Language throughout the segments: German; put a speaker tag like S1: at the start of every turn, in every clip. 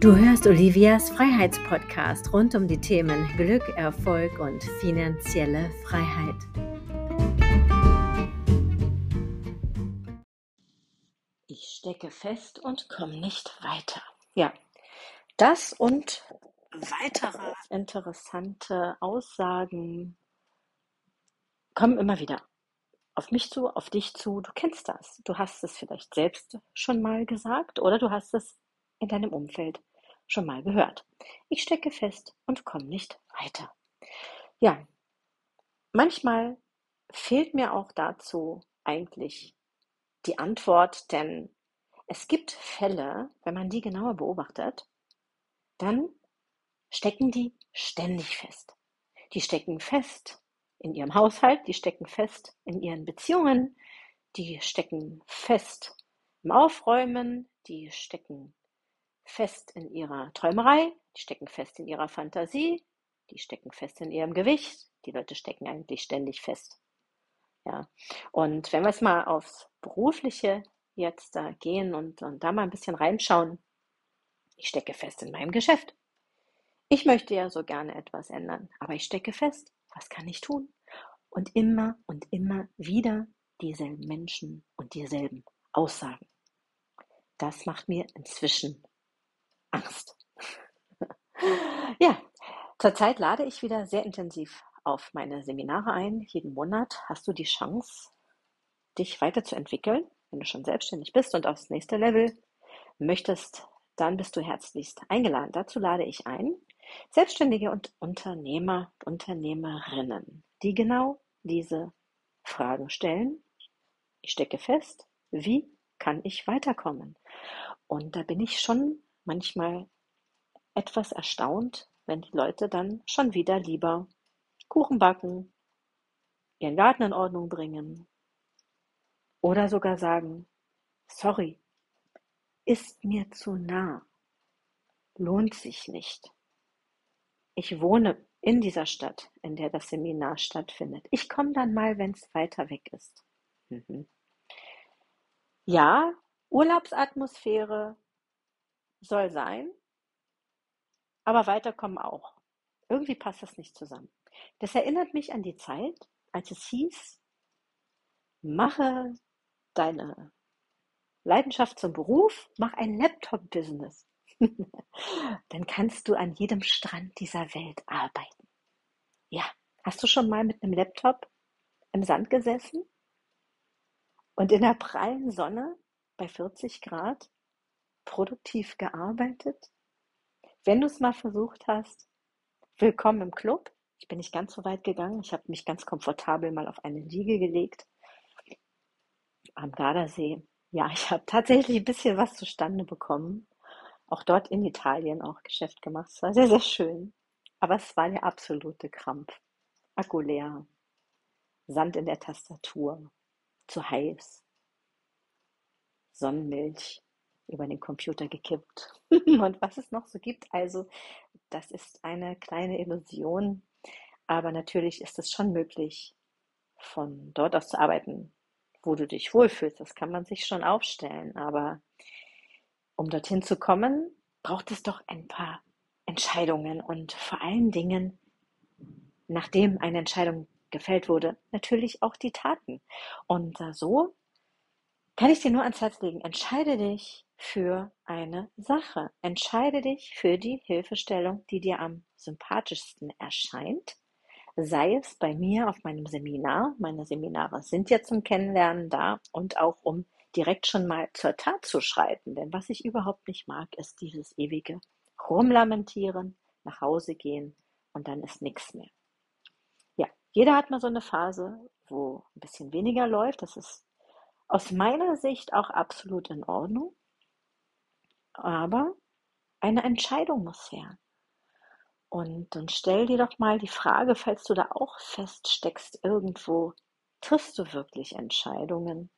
S1: Du hörst Olivias Freiheitspodcast rund um die Themen Glück, Erfolg und finanzielle Freiheit. Ich stecke fest und komme nicht weiter. Ja, das und weitere interessante Aussagen kommen immer wieder auf mich zu, auf dich zu. Du kennst das. Du hast es vielleicht selbst schon mal gesagt oder du hast es in deinem Umfeld schon mal gehört. Ich stecke fest und komme nicht weiter. Ja, manchmal fehlt mir auch dazu eigentlich die Antwort, denn es gibt Fälle, wenn man die genauer beobachtet, dann stecken die ständig fest. Die stecken fest in ihrem Haushalt, die stecken fest in ihren Beziehungen, die stecken fest im Aufräumen, die stecken fest in ihrer Träumerei, die stecken fest in ihrer Fantasie, die stecken fest in ihrem Gewicht. Die Leute stecken eigentlich ständig fest. Ja. Und wenn wir es mal aufs Berufliche jetzt da gehen und, und da mal ein bisschen reinschauen, ich stecke fest in meinem Geschäft. Ich möchte ja so gerne etwas ändern, aber ich stecke fest. Was kann ich tun? Und immer und immer wieder dieselben Menschen und dieselben Aussagen. Das macht mir inzwischen Angst. ja, zurzeit lade ich wieder sehr intensiv auf meine Seminare ein. Jeden Monat hast du die Chance, dich weiterzuentwickeln. Wenn du schon selbstständig bist und aufs nächste Level möchtest, dann bist du herzlichst eingeladen. Dazu lade ich ein Selbstständige und Unternehmer Unternehmerinnen, die genau diese Fragen stellen. Ich stecke fest, wie kann ich weiterkommen? Und da bin ich schon manchmal etwas erstaunt, wenn die Leute dann schon wieder lieber Kuchen backen, ihren Garten in Ordnung bringen oder sogar sagen, sorry, ist mir zu nah, lohnt sich nicht. Ich wohne in dieser Stadt, in der das Seminar stattfindet. Ich komme dann mal, wenn es weiter weg ist. Mhm. Ja, Urlaubsatmosphäre soll sein, aber weiterkommen auch. Irgendwie passt das nicht zusammen. Das erinnert mich an die Zeit, als es hieß, mache deine Leidenschaft zum Beruf, mach ein Laptop-Business. Dann kannst du an jedem Strand dieser Welt arbeiten. Ja, hast du schon mal mit einem Laptop im Sand gesessen und in der prallen Sonne bei 40 Grad produktiv gearbeitet? Wenn du es mal versucht hast, willkommen im Club. Ich bin nicht ganz so weit gegangen. Ich habe mich ganz komfortabel mal auf eine Liege gelegt am Gardasee. Ja, ich habe tatsächlich ein bisschen was zustande bekommen. Auch dort in Italien auch Geschäft gemacht. Es war sehr, sehr schön. Aber es war der absolute Krampf. Akku leer. Sand in der Tastatur. Zu heiß. Sonnenmilch über den Computer gekippt. und was es noch so gibt. Also, das ist eine kleine Illusion. Aber natürlich ist es schon möglich, von dort aus zu arbeiten, wo du dich wohlfühlst. Das kann man sich schon aufstellen. Aber um dorthin zu kommen, braucht es doch ein paar Entscheidungen und vor allen Dingen, nachdem eine Entscheidung gefällt wurde, natürlich auch die Taten. Und äh, so kann ich dir nur ans Herz legen, entscheide dich für eine Sache. Entscheide dich für die Hilfestellung, die dir am sympathischsten erscheint. Sei es bei mir auf meinem Seminar. Meine Seminare sind ja zum Kennenlernen da und auch um direkt schon mal zur Tat zu schreiten. Denn was ich überhaupt nicht mag, ist dieses ewige Rumlamentieren, nach Hause gehen und dann ist nichts mehr. Ja, jeder hat mal so eine Phase, wo ein bisschen weniger läuft. Das ist aus meiner Sicht auch absolut in Ordnung. Aber eine Entscheidung muss her. Und dann stell dir doch mal die Frage, falls du da auch feststeckst irgendwo, triffst du wirklich Entscheidungen?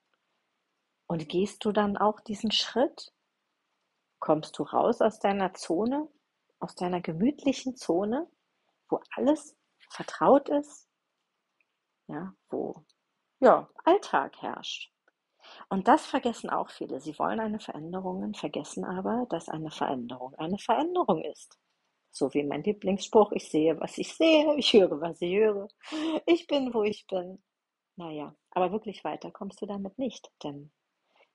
S1: Und gehst du dann auch diesen Schritt? Kommst du raus aus deiner Zone, aus deiner gemütlichen Zone, wo alles vertraut ist? Ja, wo ja, Alltag herrscht. Und das vergessen auch viele. Sie wollen eine Veränderung, vergessen aber, dass eine Veränderung eine Veränderung ist. So wie mein Lieblingsspruch, ich sehe, was ich sehe, ich höre, was ich höre, ich bin, wo ich bin. Naja, aber wirklich weiter kommst du damit nicht, denn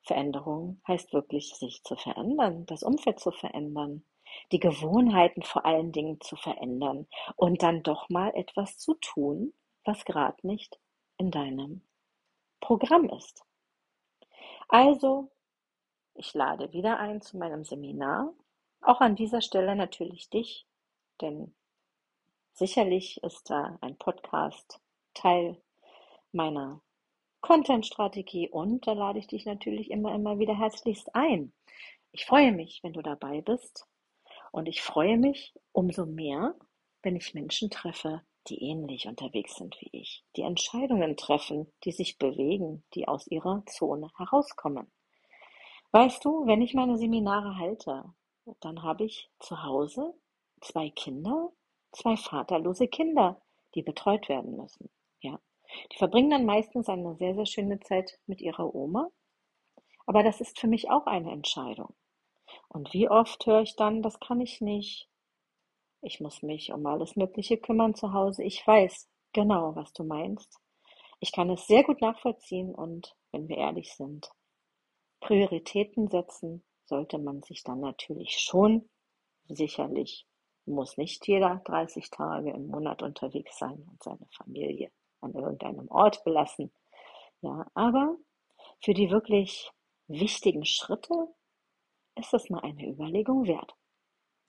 S1: Veränderung heißt wirklich, sich zu verändern, das Umfeld zu verändern, die Gewohnheiten vor allen Dingen zu verändern und dann doch mal etwas zu tun, was gerade nicht in deinem Programm ist. Also, ich lade wieder ein zu meinem Seminar. Auch an dieser Stelle natürlich dich, denn sicherlich ist da ein Podcast Teil meiner Content-Strategie und da lade ich dich natürlich immer, immer wieder herzlichst ein. Ich freue mich, wenn du dabei bist und ich freue mich umso mehr, wenn ich Menschen treffe, die ähnlich unterwegs sind wie ich, die Entscheidungen treffen, die sich bewegen, die aus ihrer Zone herauskommen. Weißt du, wenn ich meine Seminare halte, dann habe ich zu Hause zwei Kinder, zwei vaterlose Kinder, die betreut werden müssen. Ja. Die verbringen dann meistens eine sehr, sehr schöne Zeit mit ihrer Oma. Aber das ist für mich auch eine Entscheidung. Und wie oft höre ich dann, das kann ich nicht, ich muss mich um alles Mögliche kümmern zu Hause. Ich weiß genau, was du meinst. Ich kann es sehr gut nachvollziehen und wenn wir ehrlich sind, Prioritäten setzen sollte man sich dann natürlich schon. Sicherlich muss nicht jeder 30 Tage im Monat unterwegs sein und seine Familie an irgendeinem Ort belassen. Ja, aber für die wirklich wichtigen Schritte ist es mal eine Überlegung wert.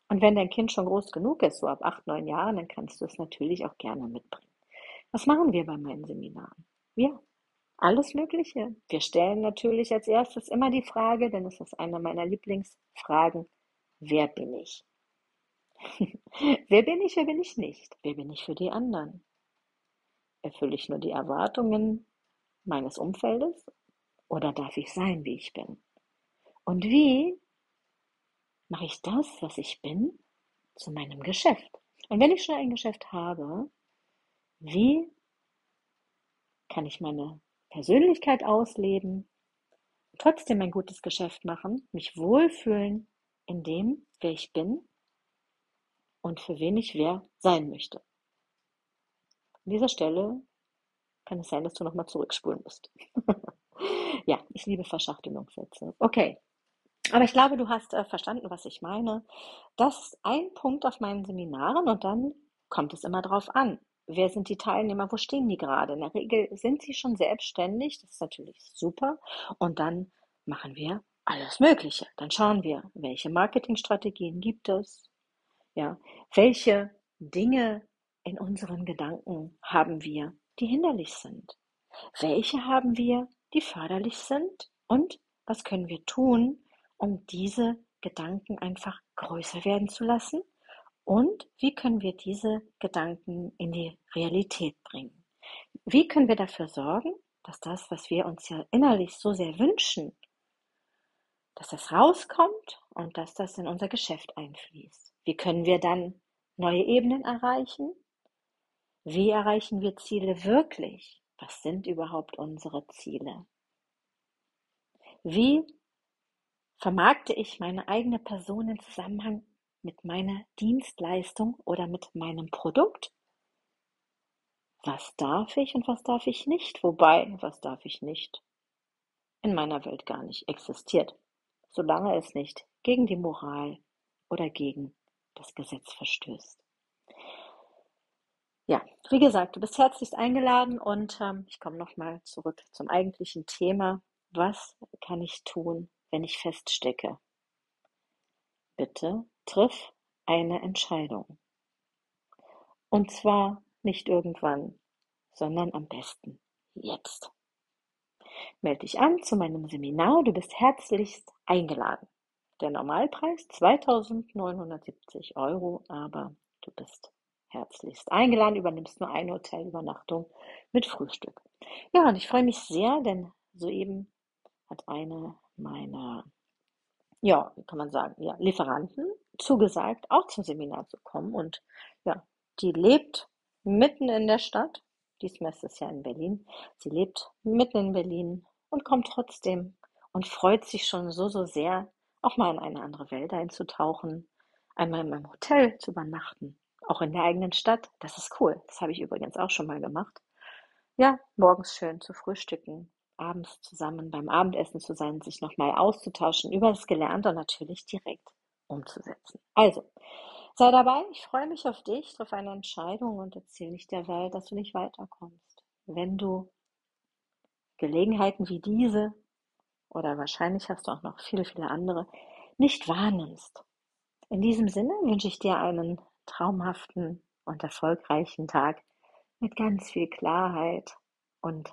S1: Und wenn dein Kind schon groß genug ist, so ab acht, neun Jahren, dann kannst du es natürlich auch gerne mitbringen. Was machen wir bei meinen Seminaren? Ja, alles Mögliche. Wir stellen natürlich als erstes immer die Frage, denn es ist eine meiner Lieblingsfragen, wer bin ich? wer bin ich, wer bin ich nicht? Wer bin ich für die anderen? Erfülle ich nur die Erwartungen meines Umfeldes oder darf ich sein, wie ich bin? Und wie mache ich das, was ich bin, zu meinem Geschäft. Und wenn ich schon ein Geschäft habe, wie kann ich meine Persönlichkeit ausleben, trotzdem ein gutes Geschäft machen, mich wohlfühlen in dem, wer ich bin und für wen ich wer sein möchte. An dieser Stelle kann es sein, dass du nochmal zurückspulen musst. ja, ich liebe Verschachtelungssätze. Okay, aber ich glaube, du hast äh, verstanden, was ich meine. Das ist ein Punkt auf meinen Seminaren und dann kommt es immer drauf an. Wer sind die Teilnehmer? Wo stehen die gerade? In der Regel sind sie schon selbstständig. Das ist natürlich super. Und dann machen wir alles Mögliche. Dann schauen wir, welche Marketingstrategien gibt es? Ja, welche Dinge in unseren Gedanken haben wir, die hinderlich sind? Welche haben wir, die förderlich sind? Und was können wir tun, um diese Gedanken einfach größer werden zu lassen? Und wie können wir diese Gedanken in die Realität bringen? Wie können wir dafür sorgen, dass das, was wir uns ja innerlich so sehr wünschen, dass das rauskommt und dass das in unser Geschäft einfließt? Wie können wir dann neue Ebenen erreichen? Wie erreichen wir Ziele wirklich? Was sind überhaupt unsere Ziele? Wie Vermarkte ich meine eigene Person im Zusammenhang mit meiner Dienstleistung oder mit meinem Produkt? Was darf ich und was darf ich nicht? Wobei, was darf ich nicht? In meiner Welt gar nicht existiert, solange es nicht gegen die Moral oder gegen das Gesetz verstößt. Ja, wie gesagt, du bist herzlichst eingeladen und ähm, ich komme nochmal zurück zum eigentlichen Thema. Was kann ich tun, wenn ich feststecke. Bitte triff eine Entscheidung. Und zwar nicht irgendwann, sondern am besten jetzt. Melde dich an zu meinem Seminar, du bist herzlichst eingeladen. Der Normalpreis 2970 Euro, aber du bist herzlichst eingeladen, übernimmst nur eine Hotelübernachtung mit Frühstück. Ja, und ich freue mich sehr, denn soeben hat eine meiner, ja, wie kann man sagen, ja, Lieferanten zugesagt, auch zum Seminar zu kommen. Und ja, die lebt mitten in der Stadt. Diesmal ist es ja in Berlin. Sie lebt mitten in Berlin und kommt trotzdem und freut sich schon so, so sehr, auch mal in eine andere Welt einzutauchen, einmal in meinem Hotel zu übernachten, auch in der eigenen Stadt. Das ist cool. Das habe ich übrigens auch schon mal gemacht. Ja, morgens schön zu frühstücken, abends zusammen beim Abendessen zu sein, sich nochmal auszutauschen über das Gelernte und natürlich direkt umzusetzen. Also, sei dabei. Ich freue mich auf dich, auf eine Entscheidung und erzähle nicht der Welt, dass du nicht weiterkommst. Wenn du Gelegenheiten wie diese oder wahrscheinlich hast du auch noch viele, viele andere, nicht wahrnimmst. In diesem Sinne wünsche ich dir einen traumhaften und erfolgreichen Tag mit ganz viel Klarheit und